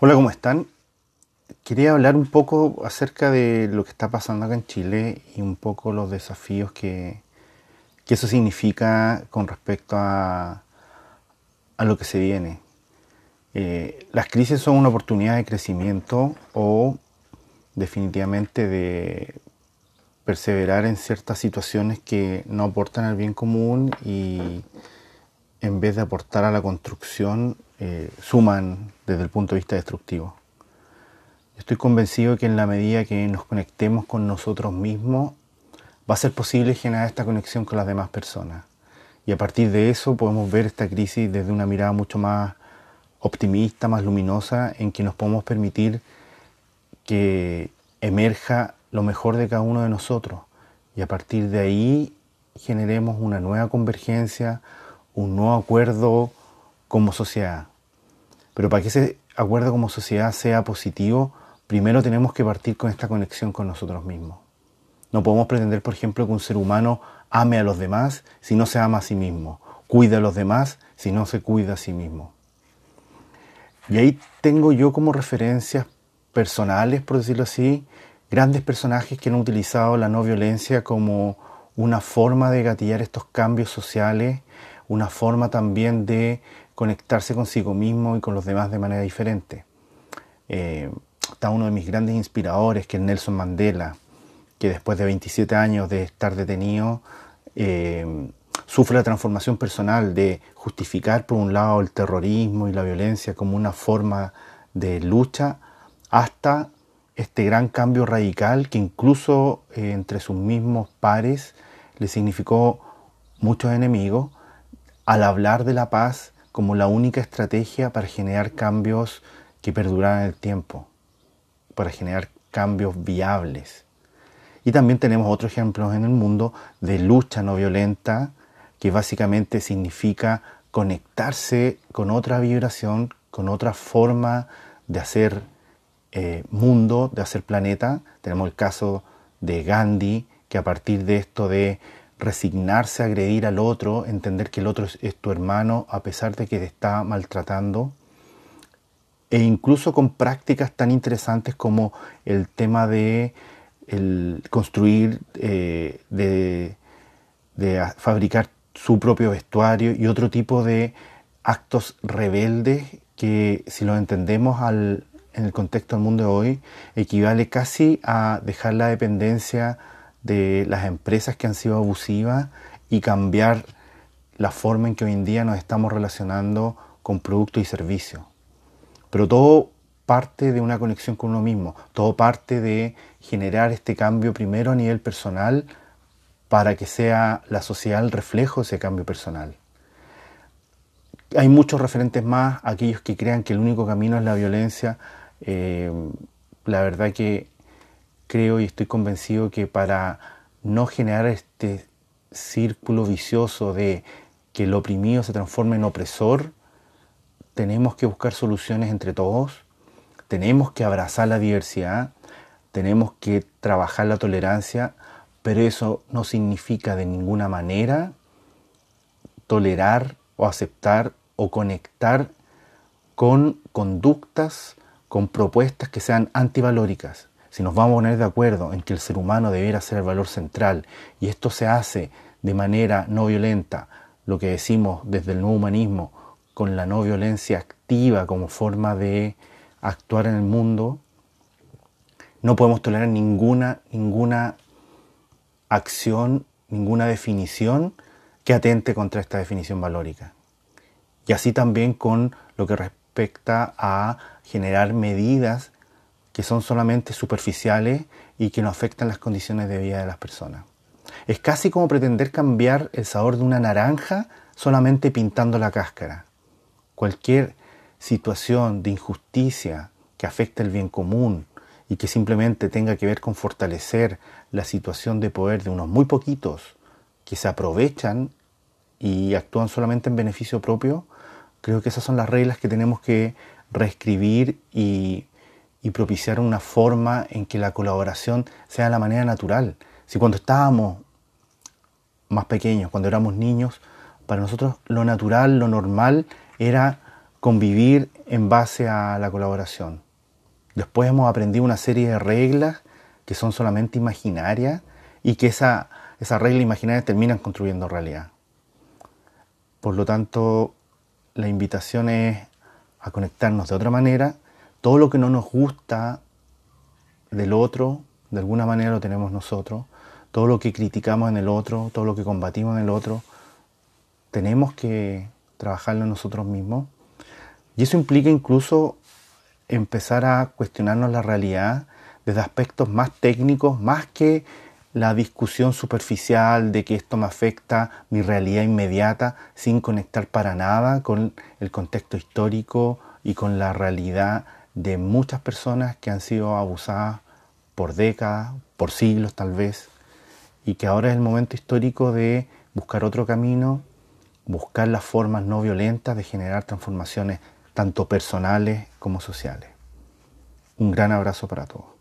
Hola, ¿cómo están? Quería hablar un poco acerca de lo que está pasando acá en Chile y un poco los desafíos que, eso significa con respecto a, a lo que se viene. Eh, las crisis son una oportunidad de crecimiento o definitivamente de perseverar en ciertas situaciones que no aportan al bien común y en vez de aportar a la construcción, eh, suman desde el punto de vista destructivo. Estoy convencido que en la medida que nos conectemos con nosotros mismos, va a ser posible generar esta conexión con las demás personas. Y a partir de eso podemos ver esta crisis desde una mirada mucho más optimista, más luminosa, en que nos podemos permitir que emerja lo mejor de cada uno de nosotros. Y a partir de ahí generemos una nueva convergencia, un nuevo acuerdo como sociedad. Pero para que ese acuerdo como sociedad sea positivo, primero tenemos que partir con esta conexión con nosotros mismos. No podemos pretender, por ejemplo, que un ser humano ame a los demás si no se ama a sí mismo, cuide a los demás si no se cuida a sí mismo. Y ahí tengo yo como referencias personales, por decirlo así, grandes personajes que han utilizado la no violencia como una forma de gatillar estos cambios sociales, una forma también de conectarse consigo mismo y con los demás de manera diferente. Eh, está uno de mis grandes inspiradores, que es Nelson Mandela, que después de 27 años de estar detenido, eh, sufre la transformación personal de justificar por un lado el terrorismo y la violencia como una forma de lucha, hasta este gran cambio radical que incluso eh, entre sus mismos pares le significó muchos enemigos al hablar de la paz como la única estrategia para generar cambios que perduraran el tiempo, para generar cambios viables. Y también tenemos otros ejemplos en el mundo de lucha no violenta, que básicamente significa conectarse con otra vibración, con otra forma de hacer eh, mundo, de hacer planeta. Tenemos el caso de Gandhi, que a partir de esto de resignarse a agredir al otro, entender que el otro es, tu hermano a pesar de que te está maltratando, e incluso con prácticas tan interesantes como el tema de el construir, eh, de, fabricar su propio vestuario y otro tipo de actos rebeldes que si lo entendemos al, en el contexto del mundo de hoy equivale casi a dejar la dependencia de las empresas que han sido abusivas y cambiar la forma en que hoy en día nos estamos relacionando con productos y servicios. Pero todo parte de una conexión con uno mismo, todo parte de generar este cambio primero a nivel personal para que sea la sociedad el reflejo de ese cambio personal. Hay muchos referentes más, aquellos que crean que el único camino es la violencia. Eh, la verdad que creo y estoy convencido que para no generar este círculo vicioso de que el oprimido se transforme en opresor, tenemos que buscar soluciones entre todos, tenemos que abrazar la diversidad, tenemos que trabajar la tolerancia, pero eso no significa de ninguna manera tolerar o aceptar o conectar con conductas, con propuestas que sean antivalóricas si nos vamos a poner de acuerdo en que el ser humano debiera ser el valor central y esto se hace de manera no violenta, lo que decimos desde el nuevo humanismo, con la no violencia activa como forma de actuar en el mundo, no podemos tolerar ninguna, ninguna acción, ninguna definición que atente contra esta definición valórica. Y así también con lo que respecta a generar medidas que son solamente superficiales y que no afectan las condiciones de vida de las personas. Es casi como pretender cambiar el sabor de una naranja solamente pintando la cáscara. Cualquier situación de injusticia que afecte el bien común y que simplemente tenga que ver con fortalecer la situación de poder de unos muy poquitos que se aprovechan y actúan solamente en beneficio propio, creo que esas son las reglas que tenemos que reescribir y y propiciar una forma en que la colaboración sea de la manera natural. Si cuando estábamos más pequeños, cuando éramos niños, para nosotros lo natural, lo normal era convivir en base a la colaboración. Después hemos aprendido una serie de reglas que son solamente imaginarias y que esa, esa regla imaginaria terminan construyendo realidad. Por lo tanto, la invitación es a conectarnos de otra manera. Todo lo que no nos gusta del otro, de alguna manera lo tenemos nosotros. Todo lo que criticamos en el otro, todo lo que combatimos en el otro, tenemos que trabajarlo nosotros mismos. Y eso implica incluso empezar a cuestionarnos la realidad desde aspectos más técnicos, más que la discusión superficial de que esto me afecta mi realidad inmediata sin conectar para nada con el contexto histórico y con la realidad de muchas personas que han sido abusadas por décadas, por siglos tal vez, y que ahora es el momento histórico de buscar otro camino, buscar las formas no violentas de generar transformaciones tanto personales como sociales. Un gran abrazo para todos.